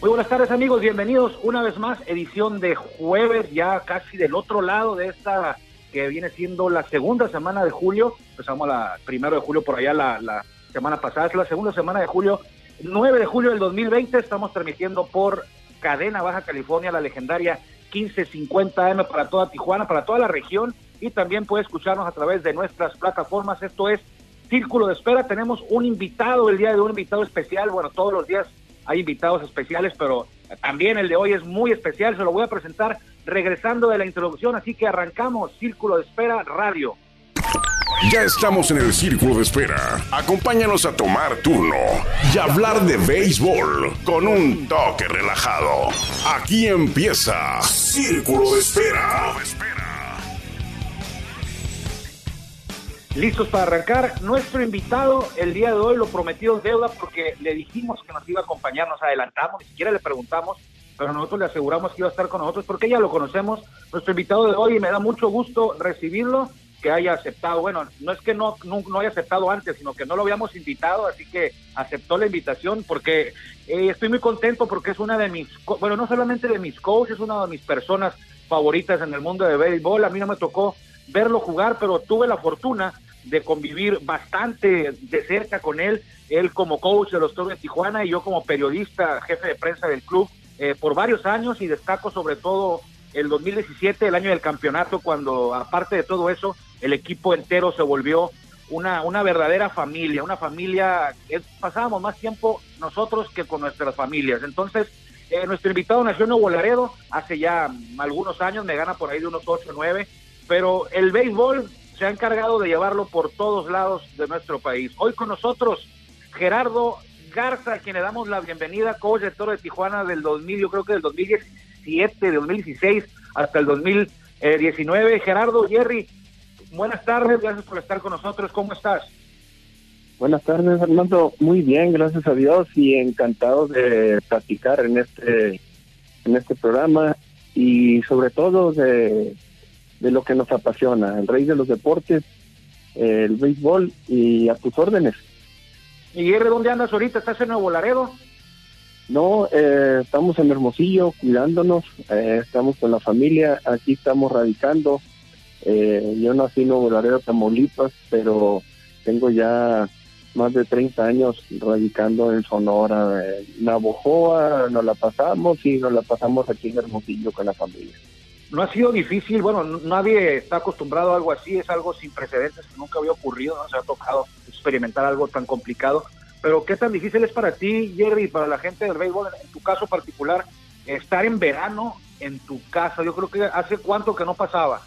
Muy buenas tardes amigos, bienvenidos una vez más, edición de jueves, ya casi del otro lado de esta que viene siendo la segunda semana de julio, empezamos la primero de julio por allá la, semana pasada, es la segunda semana de julio, 9 de julio del 2020, estamos transmitiendo por Cadena Baja California, la legendaria 1550 M para toda Tijuana, para toda la región. Y también puede escucharnos a través de nuestras plataformas, esto es Círculo de Espera, tenemos un invitado el día de hoy, un invitado especial, bueno, todos los días hay invitados especiales, pero también el de hoy es muy especial, se lo voy a presentar regresando de la introducción, así que arrancamos Círculo de Espera Radio. Ya estamos en el círculo de espera. Acompáñanos a tomar turno y hablar de béisbol con un toque relajado. Aquí empieza Círculo de Espera. Listos para arrancar. Nuestro invitado el día de hoy lo prometió deuda porque le dijimos que nos iba a acompañar, nos adelantamos, ni siquiera le preguntamos, pero nosotros le aseguramos que iba a estar con nosotros porque ya lo conocemos. Nuestro invitado de hoy y me da mucho gusto recibirlo, que haya aceptado. Bueno, no es que no, no, haya aceptado antes, sino que no lo habíamos invitado, así que aceptó la invitación porque eh, estoy muy contento porque es una de mis, bueno, no solamente de mis coaches, es una de mis personas favoritas en el mundo de béisbol. A mí no me tocó verlo jugar, pero tuve la fortuna de convivir bastante de cerca con él, él como coach de los Toros de Tijuana y yo como periodista, jefe de prensa del club eh, por varios años y destaco sobre todo el 2017, el año del campeonato, cuando aparte de todo eso, el equipo entero se volvió una, una verdadera familia, una familia, pasábamos más tiempo nosotros que con nuestras familias. Entonces, eh, nuestro invitado nació en Nuevo Laredo hace ya algunos años, me gana por ahí de unos 8 o 9, pero el béisbol se ha encargado de llevarlo por todos lados de nuestro país. Hoy con nosotros Gerardo Garza, a quien le damos la bienvenida, coach de Toro de Tijuana del 2000, yo creo que del 2017, de 2016 hasta el 2019. Gerardo, Jerry, buenas tardes, gracias por estar con nosotros, ¿cómo estás? Buenas tardes, Fernando. Muy bien, gracias a Dios y encantado de platicar en este en este programa y sobre todo de de lo que nos apasiona, el rey de los deportes, el béisbol y a tus órdenes. ¿Y R dónde andas ahorita? ¿Estás en Nuevo Laredo? No, eh, estamos en Hermosillo cuidándonos, eh, estamos con la familia, aquí estamos radicando. Eh, yo nací en Nuevo Laredo, Tamaulipas, pero tengo ya más de 30 años radicando en Sonora. En Navojoa nos la pasamos y nos la pasamos aquí en Hermosillo con la familia no ha sido difícil, bueno, nadie está acostumbrado a algo así, es algo sin precedentes que nunca había ocurrido, no se ha tocado experimentar algo tan complicado, pero ¿qué tan difícil es para ti, Jerry, para la gente del béisbol, en tu caso particular, estar en verano en tu casa? Yo creo que hace cuánto que no pasaba.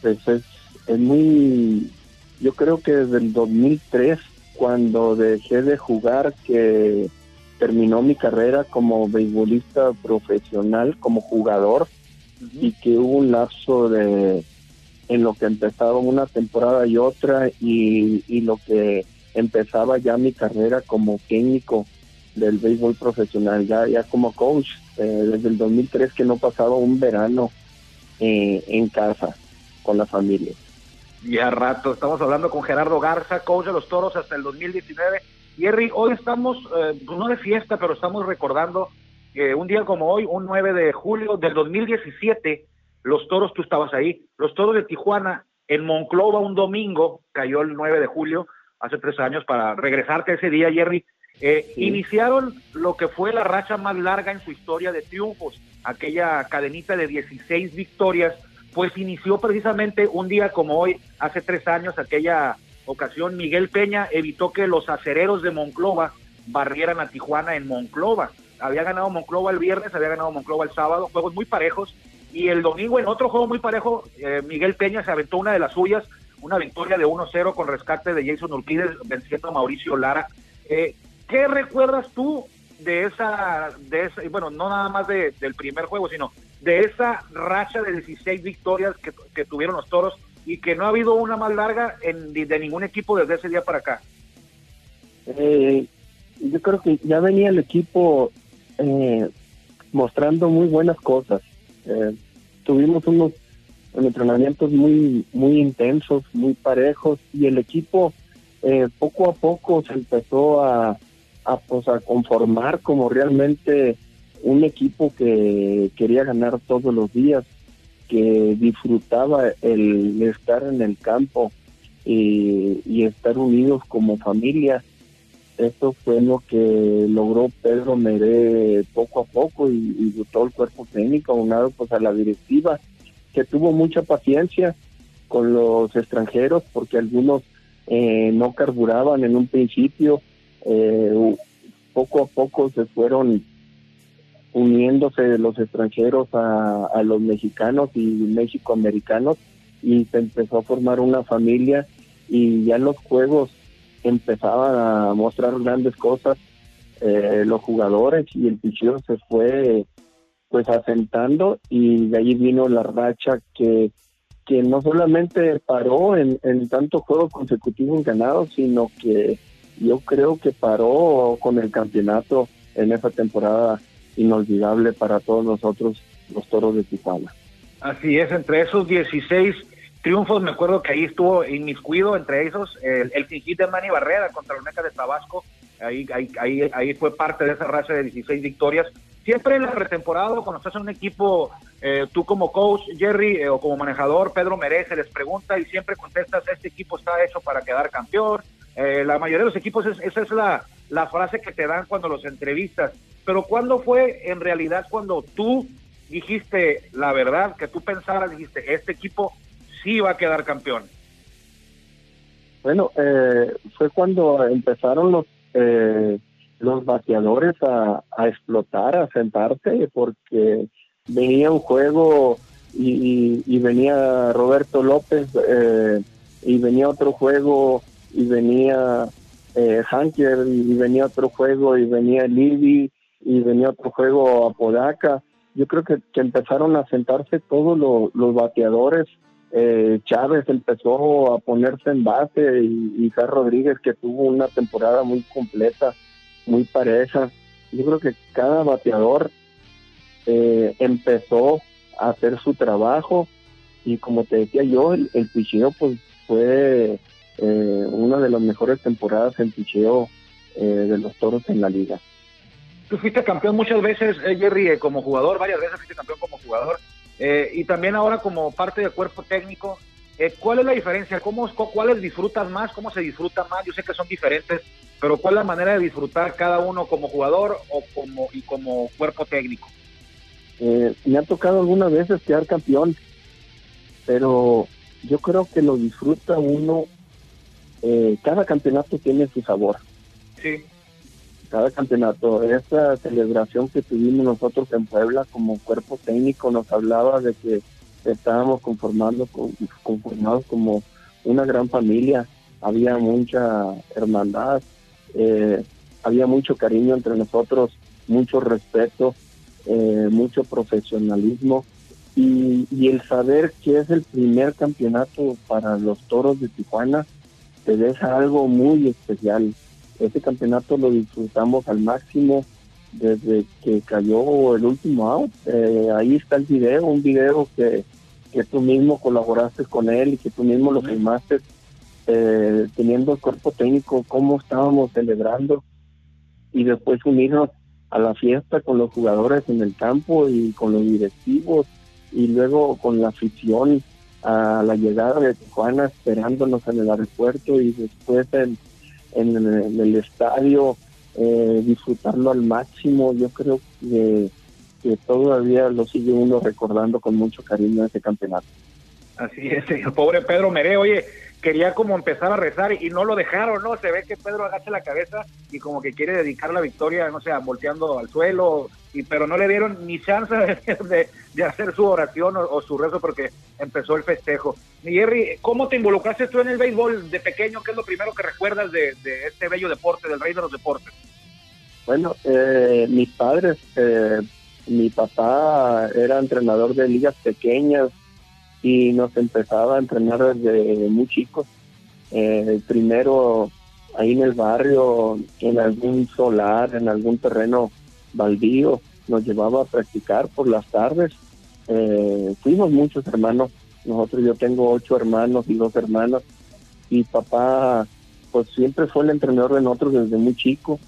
Pues es, es muy, yo creo que desde el 2003, cuando dejé de jugar, que terminó mi carrera como beisbolista profesional, como jugador, y que hubo un lapso de en lo que empezaba una temporada y otra y, lo que empezaba ya mi carrera como técnico del béisbol profesional, ya, ya como coach, eh, desde el 2003 que no pasaba un verano eh, en casa con la familia. Ya rato, estamos hablando con Gerardo Garza, coach de los Toros hasta el 2019. Jerry, hoy estamos, eh, pues no de fiesta, pero estamos recordando un día como hoy, un 9 de julio del 2017, los toros, tú estabas ahí, los toros de Tijuana en Monclova un domingo, cayó el 9 de julio, hace tres años, para regresarte ese día, Jerry, eh, iniciaron lo que fue la racha más larga en su historia de triunfos, aquella cadenita de 16 victorias, pues inició precisamente un día como hoy, hace tres años, aquella ocasión, Miguel Peña evitó que los acereros de Monclova barrieran a Tijuana en Monclova había ganado Monclova el viernes, había ganado Monclova el sábado, juegos muy parejos. Y el domingo, en otro juego muy parejo, eh, Miguel Peña se aventó una de las suyas, una victoria de 1-0 con rescate de Jason Urquídez venciendo a Mauricio Lara. Eh, ¿Qué recuerdas tú de esa, de esa, bueno, no nada más de, del primer juego, sino de esa racha de 16 victorias que, que tuvieron los toros y que no ha habido una más larga en, de ningún equipo desde ese día para acá? Eh, yo creo que ya venía el equipo eh, mostrando muy buenas cosas. Eh, tuvimos unos entrenamientos muy muy intensos, muy parejos y el equipo eh, poco a poco se empezó a, a, pues, a conformar como realmente un equipo que quería ganar todos los días, que disfrutaba el estar en el campo y, estar unidos como familia. Esto fue lo que logró Pedro Meré poco a poco y, todo el cuerpo técnico, unado pues a la directiva, que tuvo mucha paciencia con los extranjeros porque algunos eh, no carburaban en un principio, eh, poco a poco se fueron uniéndose los extranjeros a, los mexicanos y mexicoamericanos y se empezó a formar una familia y ya los juegos empezaban a mostrar grandes cosas eh, los jugadores y el picheo se fue pues asentando y de ahí vino la racha que que no solamente paró en, en tantos juegos consecutivos ganados, sino que yo creo que paró con el campeonato en esa temporada inolvidable para todos nosotros, los toros de Tijuana. Así es, entre esos 16 triunfos, me acuerdo que ahí estuvo inmiscuido, entre esos, el, el de Manny Barrera contra los de Tabasco, ahí, ahí, ahí, ahí fue parte de esa raza de 16 victorias. Siempre en la pretemporada, cuando estás en un equipo eh, tú como coach, Jerry, eh, o como manejador, Pedro Merece, les pregunta y siempre contestas, este equipo está hecho para quedar campeón. Eh, la mayoría de los equipos, esa es la, la frase que te dan cuando los entrevistas. Pero ¿cuándo fue en realidad cuando tú dijiste la verdad, que tú pensaras, dijiste, este equipo sí va a quedar campeón? Bueno, fue cuando empezaron los los bateadores a, a explotar, a sentarse, porque venía un juego y, venía Roberto López eh, y venía otro juego y venía eh, Hanker y venía otro juego y venía Libby y venía otro juego Apodaca. Yo creo que, empezaron a sentarse todos los bateadores. Eh, Chávez empezó a ponerse en base y, y Rodríguez que tuvo una temporada muy completa, muy pareja. Yo creo que cada bateador eh, empezó a hacer su trabajo y como te decía yo, el, el picheo pues fue eh, una de las mejores temporadas en picheo eh, de los toros en la liga. Tú fuiste campeón muchas veces, Jerry, como jugador, varias veces fuiste campeón como jugador y también ahora como parte del cuerpo técnico. ¿Cuál es la diferencia? ¿Cómo, ¿Cuáles disfrutas más? ¿Cómo se disfruta más? Yo sé que son diferentes, pero ¿cuál es la manera de disfrutar cada uno como jugador o como, y como cuerpo técnico? Eh, me ha tocado algunas veces quedar campeón, pero yo creo que lo disfruta uno. Eh, cada campeonato tiene su sabor. Sí. Cada campeonato. Esa celebración que tuvimos nosotros en Puebla como cuerpo técnico nos hablaba de que estábamos conformando, conformados como una gran familia. Había mucha hermandad, eh, había mucho cariño entre nosotros, mucho respeto eh, mucho profesionalismo y, el saber que es el primer campeonato para los toros de Tijuana te deja algo muy especial. Ese campeonato lo disfrutamos al máximo desde que cayó el último out. Eh, ahí está el video, un video que, que tú mismo colaboraste con él y que tú mismo lo filmaste, eh, teniendo el cuerpo técnico, cómo estábamos celebrando y después unirnos a la fiesta con los jugadores en el campo y con los directivos y luego con la afición a la llegada de Tijuana esperándonos en el aeropuerto y después en, en, el estadio eh, disfrutarlo al máximo. Yo creo que, que todavía lo sigue uno recordando con mucho cariño ese campeonato. Así es, el pobre Pedro Meré, oye, quería como empezar a rezar y no lo dejaron, ¿no? Se ve que Pedro agacha la cabeza y como que quiere dedicar la victoria, no sé, volteando al suelo, y, pero no le dieron ni chance de, de, hacer su oración o, su rezo porque empezó el festejo. Jerry, ¿cómo te involucraste tú en el béisbol de pequeño? ¿Qué es lo primero que recuerdas de, este bello deporte, del rey de los deportes? Bueno, eh, mis padres, eh, mi papá era entrenador de ligas pequeñas, y nos empezaba a entrenar desde muy chicos. Eh, primero ahí en el barrio, en algún solar, en algún terreno baldío, nos llevaba a practicar por las tardes. Eh, fuimos muchos hermanos, nosotros yo tengo ocho hermanos y dos hermanas, y papá pues siempre fue el entrenador de nosotros desde muy chico.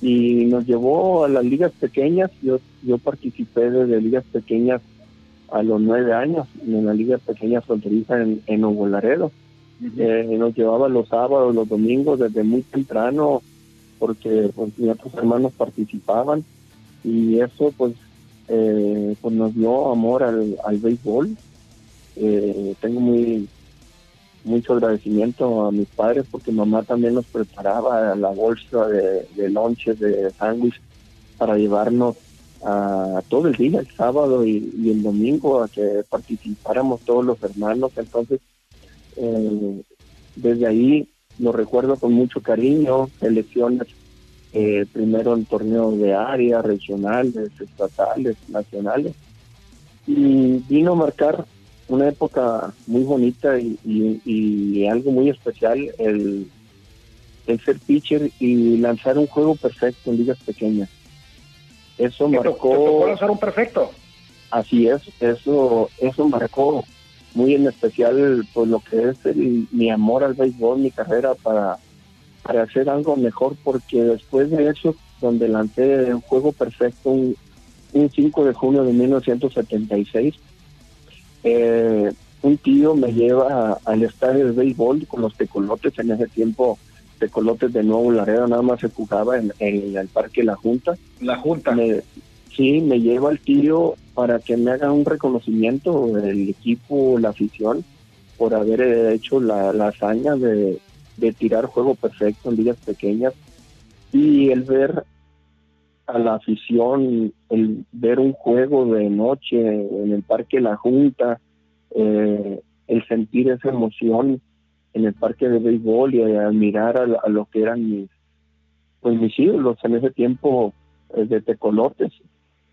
y nos llevó a las ligas pequeñas. Yo, yo participé desde ligas pequeñas a los nueve años en la liga pequeña fronteriza en, en Nuevo Laredo. Eh, nos llevaba los sábados, los domingos desde muy temprano porque pues, otros hermanos participaban y eso pues, eh, pues nos dio amor al, al béisbol. Eh, tengo muy mucho agradecimiento a mis padres porque mamá también nos preparaba la bolsa de, de lonches, de sándwich para llevarnos a todo el día, el sábado y, el domingo, a que participáramos todos los hermanos. Entonces, eh, desde ahí lo recuerdo con mucho cariño, elecciones eh, primero en torneos de área, regionales, estatales, nacionales, y vino a marcar una época muy bonita y, algo muy especial, el, el ser pitcher y lanzar un juego perfecto en ligas pequeñas. Eso marcó... lanzar un perfecto? Así es, eso, eso marcó muy en especial por lo que es mi amor al béisbol, mi carrera para, para hacer algo mejor, porque después de eso, donde lancé un juego perfecto un, un 5 de junio de 1976, eh, un tío me lleva al estadio de béisbol con los tecolotes. En ese tiempo, tecolotes de Nuevo Laredo nada más se jugaba en, el Parque La Junta. La Junta. sí, me lleva al tío para que me haga un reconocimiento del equipo, la afición, por haber hecho la, hazaña de, de tirar juego perfecto en ligas pequeñas. Y el ver a la afición el ver un juego de noche en el Parque La Junta, eh, el sentir esa emoción en el parque de béisbol y admirar a, lo que eran mis, pues mis ídolos en ese tiempo eh, de tecolotes.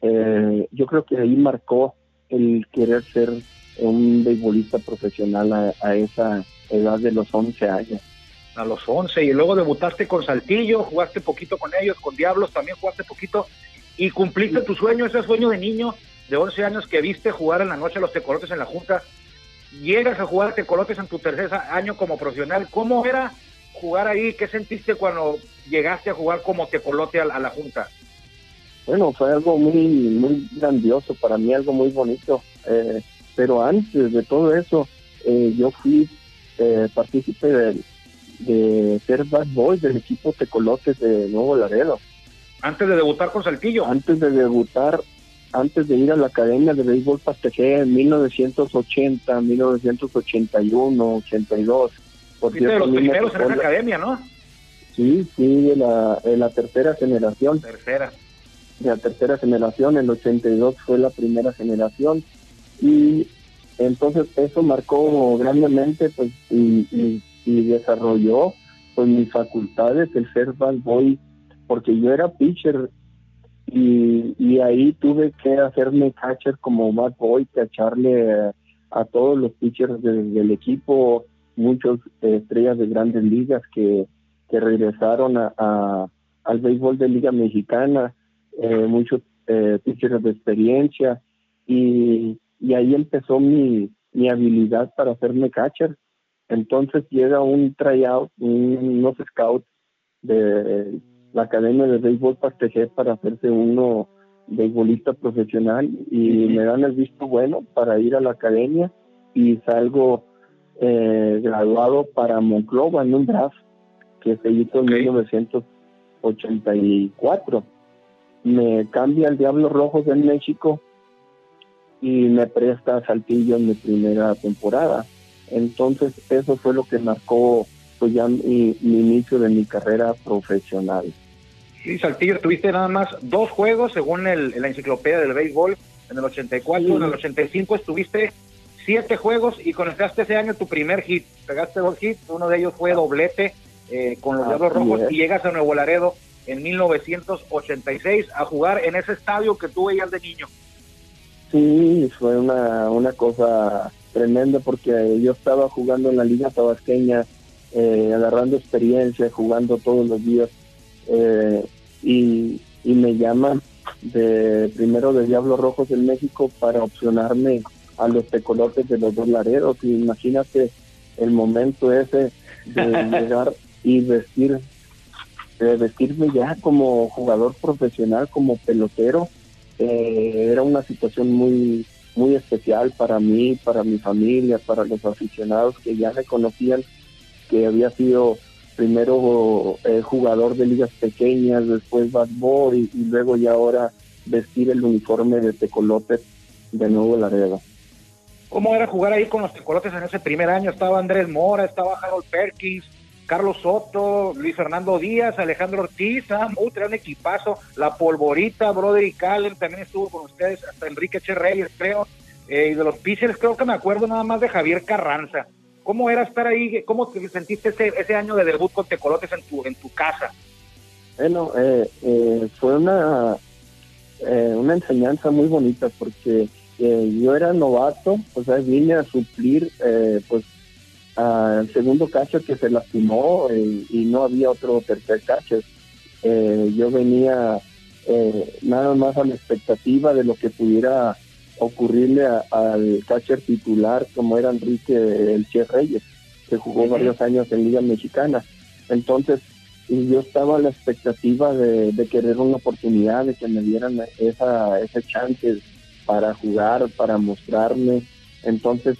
Eh, yo creo que ahí marcó el querer ser un beisbolista profesional a, a esa edad de los 11 años a los 11 y luego debutaste con Saltillo, jugaste poquito con ellos, con Diablos también jugaste poquito y cumpliste tu sueño, ese sueño de niño de 11 años que viste jugar en la noche a los tecolotes en la Junta. Llegas a jugar tecolotes en tu tercer año como profesional. ¿Cómo era jugar ahí? ¿Qué sentiste cuando llegaste a jugar como tecolote a, la Junta? Bueno, fue algo muy, muy grandioso para mí, algo muy bonito. Eh, pero antes de todo eso, eh, yo fui eh, partícipe del de ser bad boy del equipo Tecolotes de Nuevo Laredo. Antes de debutar con Saltillo. Antes de debutar, antes de ir a la Academia de Béisbol Pastejé en 1980, 1981, 82. Por cierto, de los primeros en la academia, ¿no? Sí, sí, de la, de la tercera generación. Tercera. De la tercera generación, el 82 fue la primera generación. Y entonces eso marcó grandemente pues y y desarrolló pues mis facultades el ser bad boy porque yo era pitcher y, y ahí tuve que hacerme catcher como bad boy, cacharle a, todos los pitchers del equipo, muchos estrellas de grandes ligas que, que regresaron a, al béisbol de Liga Mexicana, eh, muchos eh, pitchers de experiencia y, y ahí empezó mi, mi habilidad para hacerme catcher. Entonces llega un tryout, unos scouts de la Academia de Béisbol Pastejé para hacerse uno béisbolista profesional y me dan el visto bueno para ir a la academia y salgo eh, graduado para Monclova en un draft que se hizo en 1984. Me cambia el Diablo Rojos en México y me presta Saltillo en mi primera temporada. Entonces eso fue lo que marcó pues ya mi, inicio de mi carrera profesional. Sí, Saltillo, tuviste nada más dos juegos según el, la enciclopedia del béisbol en el 84, en el 85 estuviste siete juegos y conectaste ese año tu primer hit. Pegaste dos hits, uno de ellos fue doblete eh, con los Diablos Rojos y llegas a Nuevo Laredo en 1986 a jugar en ese estadio que tú veías de niño. Sí, fue una, una cosa tremendo porque yo estaba jugando en la liga tabasqueña, eh, agarrando experiencia, jugando todos los días eh, y, me llaman de primero de Diablos Rojos en México para opcionarme a los tecolotes de los dos laredos. imagínate el momento ese de llegar y vestir vestirme ya como jugador profesional, como pelotero, eh, era una situación muy muy especial para mí, para mi familia, para los aficionados que ya me conocían, que había sido primero eh, jugador de ligas pequeñas, después bad boy y luego ya ahora vestir el uniforme de Tecolotes de Nuevo Laredo. ¿Cómo era jugar ahí con los Tecolotes en ese primer año? Estaba Andrés Mora, estaba Harold Perkins, Carlos Soto, Luis Fernando Díaz, Alejandro Ortiz, ah, era un equipazo, La Polvorita, Broderick Allen también estuvo con ustedes, hasta Enrique Che creo, eh, y de los pitchers creo que me acuerdo nada más de Javier Carranza. ¿Cómo era estar ahí? ¿Cómo te sentiste ese, ese año de debut con Tecolotes en tu, en tu casa? Bueno, eh, eh, fue una, una enseñanza muy bonita porque yo era novato, o sea, vine a suplir pues al segundo catcher que se lastimó eh, y no había otro tercer. Eh, yo venía eh, nada más a la expectativa de lo que pudiera ocurrirle al catcher titular como era Enrique El Che Reyes, que jugó varios años en Liga Mexicana. Entonces, yo estaba a la expectativa de, querer una oportunidad, de que me dieran esa, ese chance para jugar, para mostrarme. Entonces,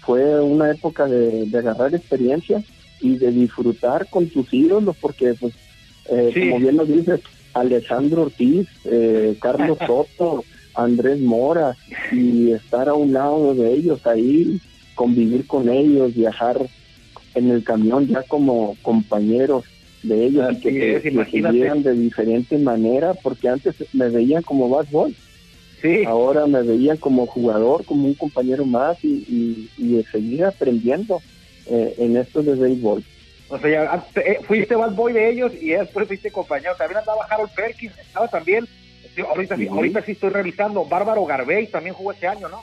fue una época de, agarrar experiencia y de disfrutar con tus ídolos, porque, pues, eh, como bien lo dices, Alejandro Ortiz, eh, Carlos Soto, Andrés Mora, y estar a un lado de ellos ahí, convivir con ellos, viajar en el camión ya como compañeros de ellos y que, se de diferente manera, porque antes me veían como bad boy Ahora me veían como jugador, como un compañero más y, y, seguir aprendiendo eh, en esto de béisbol. O sea, eh, fuiste bad boy de ellos y después fuiste compañero. También andaba Harold Perkins, estaba también, ahorita, sí. ahorita sí estoy revisando, Bárbaro Garbey también jugó este año, ¿no?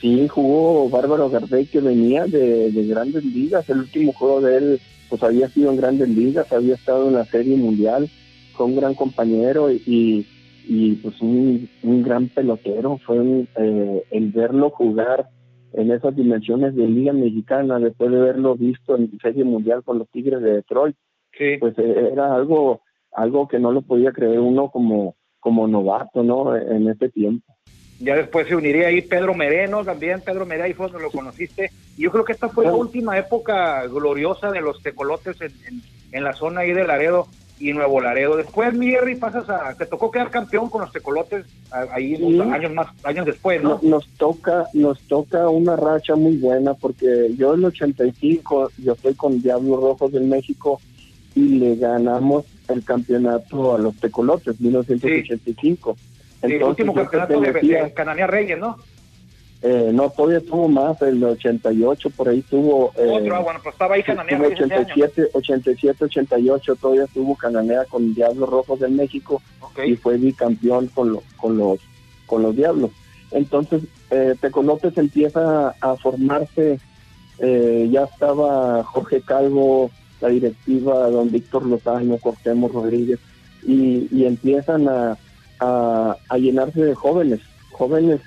Sí, jugó Bárbaro Garbey que venía de, de grandes ligas. El último juego de él pues había sido en grandes ligas, había estado en la Serie Mundial, fue un gran compañero y y pues un, un gran pelotero. Fue eh, el verlo jugar en esas dimensiones de Liga Mexicana, después de verlo visto en Serie Mundial con los Tigres de Detroit, pues eh, era algo algo que no lo podía creer uno como, como novato, ¿no? En ese tiempo. Ya después se uniría ahí Pedro Mereno, también Pedro Mereno, ahí fue donde lo conociste. Yo creo que esta fue la última época gloriosa de los tecolotes en, en, en la zona ahí de Laredo y Nuevo Laredo. Después, Mierri, pasas a, te tocó quedar campeón con los tecolotes ahí años más, años después, ¿no? Nos toca, nos toca una racha muy buena porque yo en el 85, yo estoy con Diablos Rojos del México y le ganamos el campeonato a los tecolotes, 1985. el último campeonato de, de Cananea Reyes, ¿no? Eh, no, todavía tuvo más, el 88 por ahí tuvo... Eh, Otro, bueno, pues estaba ahí Cananea. 87, 87, 88 todavía tuvo Cananea con Diablos Rojos de México y fue bicampeón con, con, los, con los Diablos. Entonces, eh, Tecolotes empieza a formarse, eh, ya estaba Jorge Calvo, la directiva, don Víctor Lozano, Cortemos Rodríguez, y, y empiezan a, a, a llenarse de jóvenes, jóvenes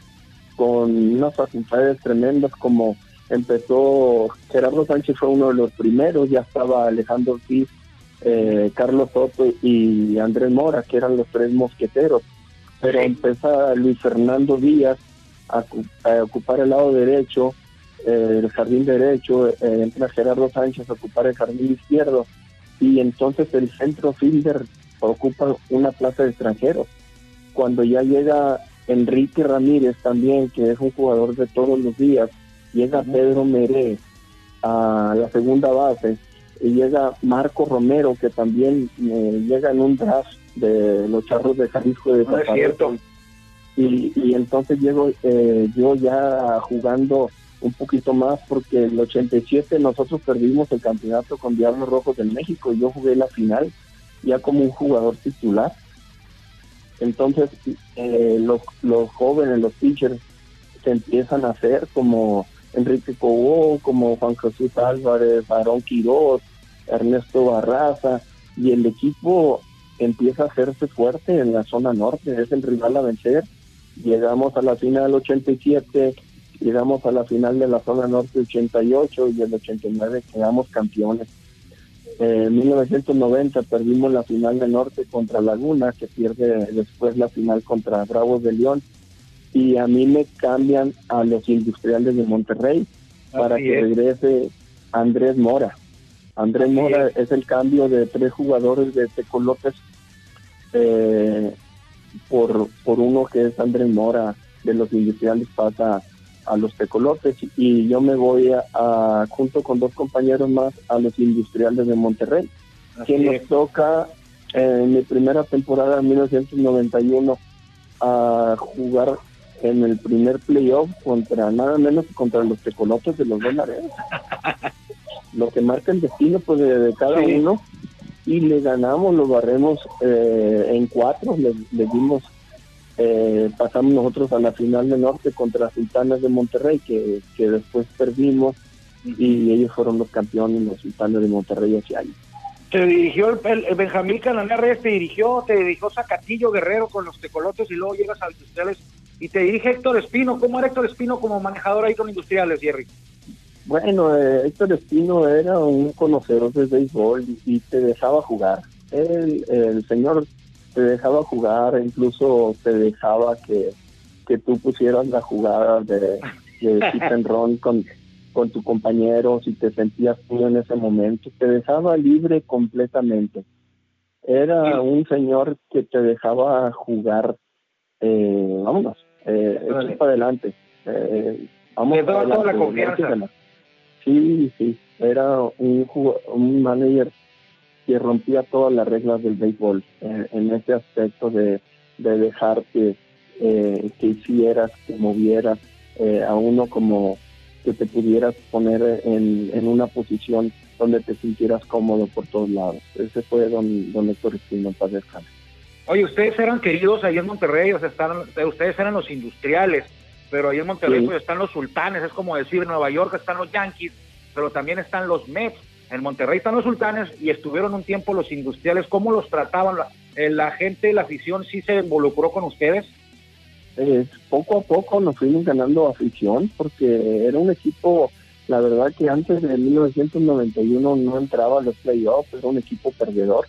con unas facultades tremendas como empezó Gerardo Sánchez fue uno de los primeros, ya estaba Alejandro Ortiz, eh, Carlos Soto y Andrés Mora, que eran los tres mosqueteros. Pero empieza Luis Fernando Díaz a, ocupar el lado derecho, eh, el jardín derecho, eh, entra Gerardo Sánchez a ocupar el jardín izquierdo y entonces el centro fielder ocupa una plaza de extranjeros. Cuando ya llega Enrique Ramírez también, que es un jugador de todos los días, llega Pedro Meré a la segunda base, y llega Marco Romero, que también eh, llega en un draft de los charros de Jalisco de no y, y, entonces llego eh, yo ya jugando un poquito más porque el 87 nosotros perdimos el campeonato con Diablos Rojos de México y yo jugué la final ya como un jugador titular entonces, eh, los, los jóvenes, los pitchers, se empiezan a hacer como Enrique Cobó, como Juan Jesús Álvarez, Barón Quiroz, Ernesto Barraza, y el equipo empieza a hacerse fuerte en la zona norte, es el rival a vencer. Llegamos a la final 87, llegamos a la final de la zona norte 88 y el 89 quedamos campeones. en 1990 perdimos la final de norte contra Laguna, que pierde después la final contra Bravos de León. Y a mí me cambian a los industriales de Monterrey para que regrese Andrés Mora. Andrés Mora es. el cambio de tres jugadores de Tecolotes eh, por, por uno que es Andrés Mora de los industriales pasa a los tecolotes y yo me voy a, junto con dos compañeros más a los industriales de Monterrey, que nos toca en mi primera temporada en 1991 a jugar en el primer playoff contra nada menos que contra los tecolotes de los dos Lo que marca el destino pues de, cada uno. Y le ganamos, lo barremos eh, en cuatro, le, le dimos eh, pasamos nosotros a la final de norte contra Sultanes de Monterrey, que, que después perdimos y ellos fueron los campeones, los Sultanes de Monterrey ese año. Te dirigió el, Benjamín Cananea Reyes, te dirigió, te dirigió Zacatillo Guerrero con los tecolotes y luego llegas a Industriales y te dirige Héctor Espino. ¿Cómo era Héctor Espino como manejador ahí con Industriales, Jerry? Bueno, eh, Héctor Espino era un conocedor de béisbol y, te dejaba jugar. El, el señor te dejaba jugar, incluso te dejaba que, que tú pusieras la jugada de, de hit con, con tu compañero, si te sentías tú en ese momento, te dejaba libre completamente. Era un señor que te dejaba jugar, eh, vámonos, eh, para adelante. Eh, vamos toda la confianza. Sí, sí, era un, un manager que rompía todas las reglas del béisbol en, ese aspecto de, de dejar que, eh, que hicieras, que movieras eh, a uno como que te pudieras poner en, en, una posición donde te sintieras cómodo por todos lados. Ese fue don, don Héctor Espino Paz Oye, ustedes eran queridos ahí en Monterrey, o sea, están, ustedes eran los industriales, pero ahí en Monterrey pues, están los sultanes, es como decir, en Nueva York están los Yankees, pero también están los Mets en Monterrey están los sultanes y estuvieron un tiempo los industriales. ¿Cómo los trataban? ¿La, eh, la gente, la afición, sí se involucró con ustedes? Eh, poco a poco nos fuimos ganando afición porque era un equipo, la verdad que antes de 1991 no entraba a los playoffs, era un equipo perdedor.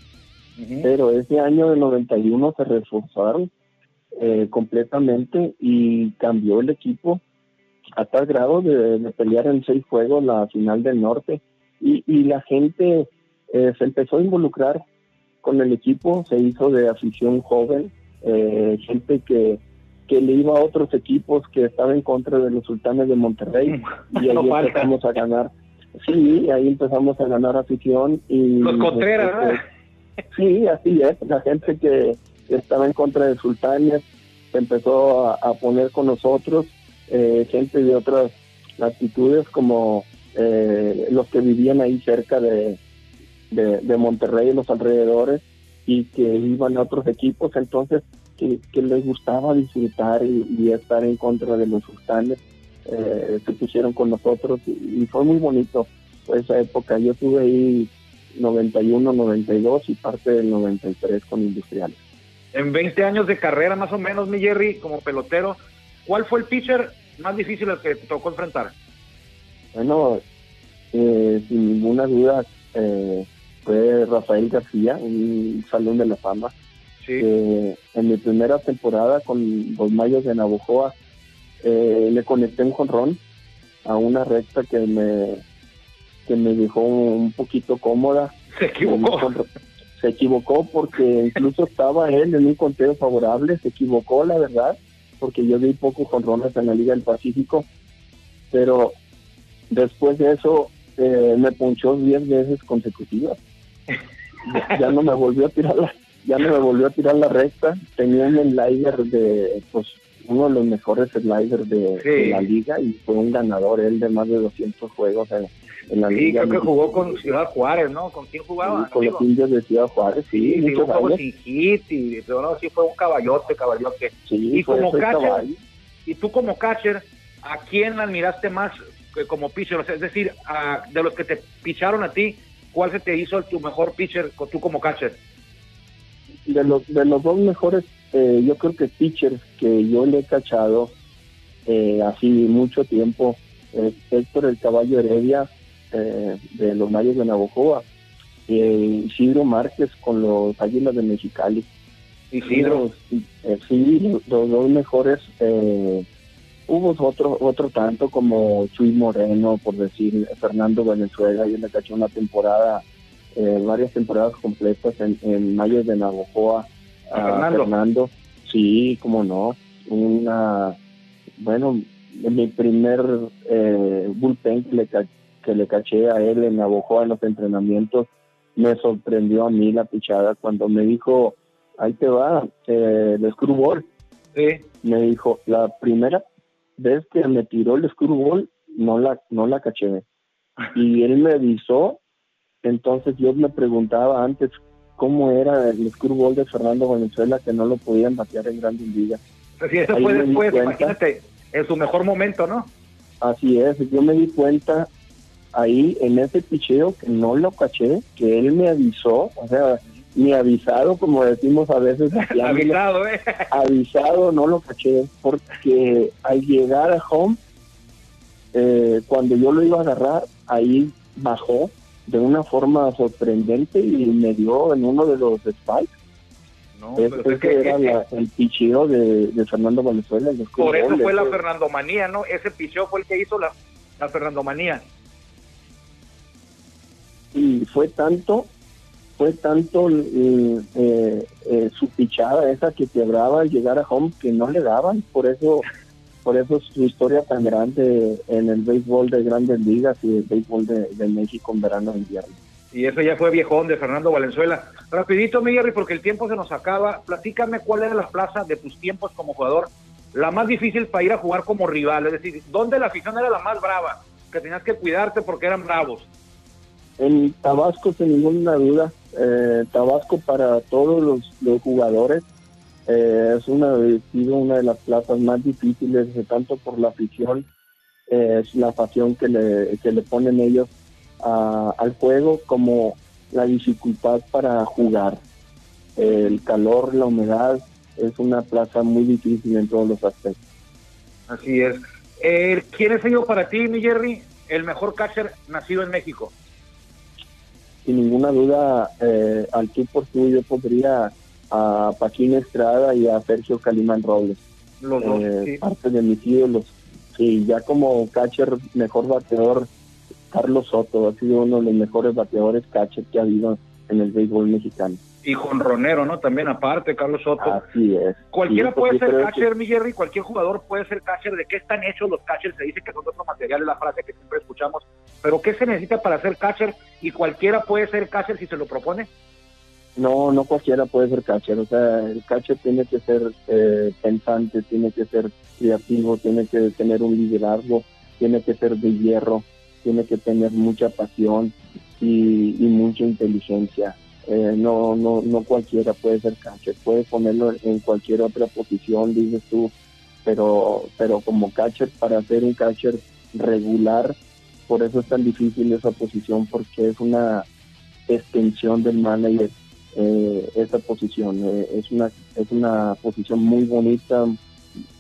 Pero ese año de 91 se reforzaron eh, completamente y cambió el equipo a tal grado de, de pelear en seis juegos la final del norte y, y la gente eh, se empezó a involucrar con el equipo, se hizo de afición joven, eh, gente que, que le iba a otros equipos que estaban en contra de los sultanes de Monterrey y ahí empezamos a ganar. Sí, ahí empezamos a ganar afición y... Los Contreras, este, Sí, así es, la gente que estaba en contra de sultanes se empezó a, poner con nosotros, eh, gente de otras latitudes como eh, los que vivían ahí cerca de, de, Monterrey y los alrededores y que iban a otros equipos, entonces que, les gustaba disfrutar y, estar en contra de los sultanes, eh, se pusieron con nosotros y, fue muy bonito esa época. Yo estuve ahí 91, 92 y parte del 93 con Industriales. En 20 años de carrera más o menos, mi Jerry, como pelotero, ¿cuál fue el pitcher más difícil al que te tocó enfrentar? Bueno, eh, sin ninguna duda eh, fue Rafael García, un salón de la fama. en mi primera temporada con los Mayos de Navojoa eh, le conecté un jonrón a una recta que me que me dejó un poquito cómoda. Se equivocó. Se equivocó porque incluso estaba él en un conteo favorable, se equivocó la verdad, porque yo di pocos jonrones en la Liga del Pacífico, pero Después de eso eh, me punchó 10 veces consecutivas. ya, no me volvió a tirar la, ya no me volvió a tirar la recta. Tenía un slider de pues uno de los mejores sliders de, la liga y fue un ganador él de más de 200 juegos en, la liga. Sí, creo que jugó con Ciudad Juárez, ¿no? ¿Con quién jugaba? con los indios de Ciudad Juárez, sí. Sí, un juego sin hit, y, pero no, sí fue un caballote, caballote. Sí, y como catcher, y tú como catcher, ¿a quién admiraste más como pitcher? es decir, de los que te picharon a ti, ¿cuál se te hizo tu mejor pitcher tú como catcher? De los, de los dos mejores, eh, yo creo que pitchers que yo le he cachado eh, así mucho tiempo, es Héctor el Caballo Heredia eh, de los Mayos de Navojoa eh, Isidro Márquez con los Águilas de Mexicali. Isidro. Eh, sí, los dos mejores. Hubo otro otro tanto como Chuy Moreno, por decir, Fernando Venezuela, y le cachó una temporada, eh, varias temporadas completas en, en Mayo de Navojoa a Fernando. Sí, como no. Una, bueno, mi primer eh, bullpen que le, que le caché a él en Navojoa en los entrenamientos, me sorprendió a mí la pichada cuando me dijo, ahí te va, eh, el screwball. Sí. Me dijo, la primera vez que me tiró el screwball, no la, no la caché. Y él me avisó, entonces yo me preguntaba antes cómo era el screwball de Fernando Venezuela que no lo podían batear en grandes ligas. Sí, eso fue después, imagínate, en su mejor momento, ¿no? Así es, yo me di cuenta ahí en ese picheo que no lo caché, que él me avisó, o sea, ni avisado, como decimos a veces. avisado, ¿eh? Avisado, no lo caché, porque al llegar a home, eh, cuando yo lo iba a agarrar, ahí bajó de una forma sorprendente y me dio en uno de los spikes. No, es, que, era el picheo de, Fernando Valenzuela. Por eso fue la Fernandomanía, ¿no? Ese picheo fue el que hizo la, la Fernandomanía. Y fue tanto fue tanto eh, eh, su pichada esa que quebraba al llegar a home que no le daban, por eso por eso es su historia tan grande en el béisbol de grandes ligas y el béisbol de, México en verano e invierno. Y eso ya fue viejón de Fernando Valenzuela. Rapidito, Miguel, porque el tiempo se nos acaba, platícame cuál era la plaza de tus tiempos como jugador, la más difícil para ir a jugar como rival, es decir, ¿dónde la afición era la más brava? Que tenías que cuidarte porque eran bravos. En Tabasco, sin ninguna duda, eh, Tabasco para todos los, jugadores eh, es una, una de las plazas más difíciles, tanto por la afición, eh, es la pasión que le, que le ponen ellos al juego, como la dificultad para jugar. el calor, la humedad, es una plaza muy difícil en todos los aspectos. Así es. ¿Quién es sido para ti, mi Jerry, el mejor catcher nacido en México? Sin ninguna duda, eh, al tú por tú yo podría a Paquín Estrada y a Sergio Calimán Robles. Los dos, eh, Parte de mis ídolos. Sí, ya como catcher, mejor bateador, Carlos Soto ha sido uno de los mejores bateadores catcher que ha habido en el béisbol mexicano y Ronero, ¿no? También aparte, Carlos Soto. Así es. Cualquiera puede ser catcher, mi Jerry, cualquier jugador puede ser catcher. ¿De qué están hechos los catchers? Se dice que son otros materiales, la frase que siempre escuchamos. Pero ¿qué se necesita para ser catcher? ¿Y cualquiera puede ser catcher si se lo propone? No, no cualquiera puede ser catcher. O sea, el catcher tiene que ser eh, pensante, tiene que ser creativo, tiene que tener un liderazgo, tiene que ser de hierro, tiene que tener mucha pasión y mucha inteligencia eh, no, no, no cualquiera puede ser catcher, puede ponerlo en cualquier otra posición, dices tú, pero, pero como catcher, para ser un catcher regular, por eso es tan difícil esa posición, porque es una extensión del manager eh, esa posición. Eh, es, una, es una posición muy bonita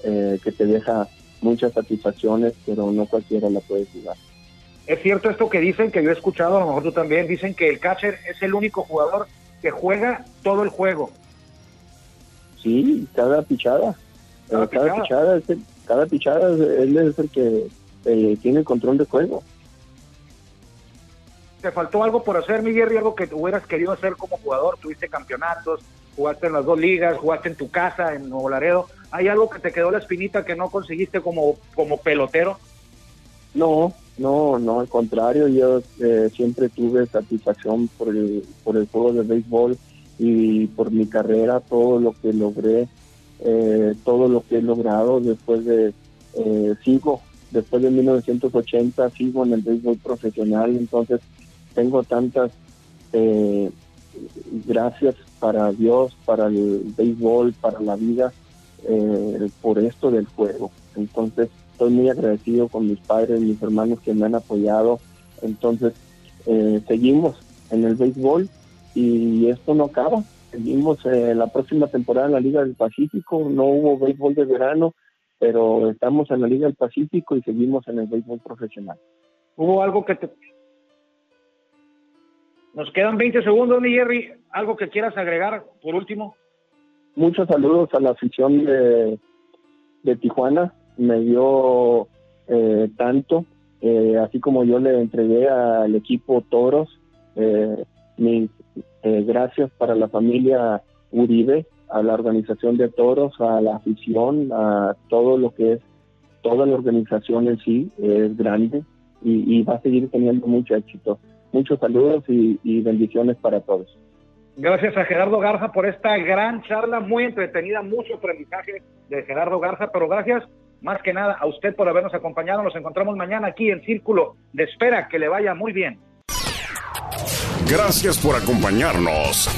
que te deja muchas satisfacciones, pero no cualquiera la puede jugar. Es cierto esto que dicen, que yo he escuchado, a lo mejor tú también, dicen que el catcher es el único jugador que juega todo el juego. Sí, cada pichada. Cada, pichada, es cada pichada él es el que eh, tiene el control de juego. ¿Te faltó algo por hacer, Miguel, algo que hubieras querido hacer como jugador? Tuviste campeonatos, jugaste en las dos ligas, jugaste en tu casa, en Nuevo Laredo. ¿Hay algo que te quedó la espinita que no conseguiste como, como pelotero? No, no, no, al contrario, yo eh, siempre tuve satisfacción por el, por el juego de béisbol y por mi carrera, todo lo que logré, eh, todo lo que he logrado después de, eh, sigo, después de 1980, sigo en el béisbol profesional, entonces tengo tantas gracias para Dios, para el béisbol, para la vida, por esto del juego. Entonces, estoy muy agradecido con mis padres, mis hermanos que me han apoyado. Entonces, eh, seguimos en el béisbol y esto no acaba. Seguimos eh, la próxima temporada en la Liga del Pacífico. No hubo béisbol de verano, pero estamos en la Liga del Pacífico y seguimos en el béisbol profesional. ¿Hubo algo que te, Nos quedan 20 segundos, mi Jerry. ¿Algo que quieras agregar por último? Muchos saludos a la afición de, de Tijuana. Me dio eh, tanto, eh, así como yo le entregué al equipo Toros. Eh, mis gracias para la familia Uribe, a la organización de Toros, a la afición, a todo lo que es toda la organización en sí. Es grande y va a seguir teniendo mucho éxito. Muchos saludos y, bendiciones para todos. Gracias a Gerardo Garza por esta gran charla, muy entretenida, mucho aprendizaje de Gerardo Garza, pero gracias más que nada a usted por habernos acompañado. Nos encontramos mañana aquí en Círculo de Espera. Que le vaya muy bien. Gracias por acompañarnos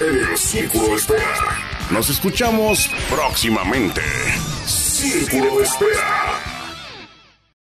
en el Círculo de Espera. Nos escuchamos próximamente. Círculo de Espera.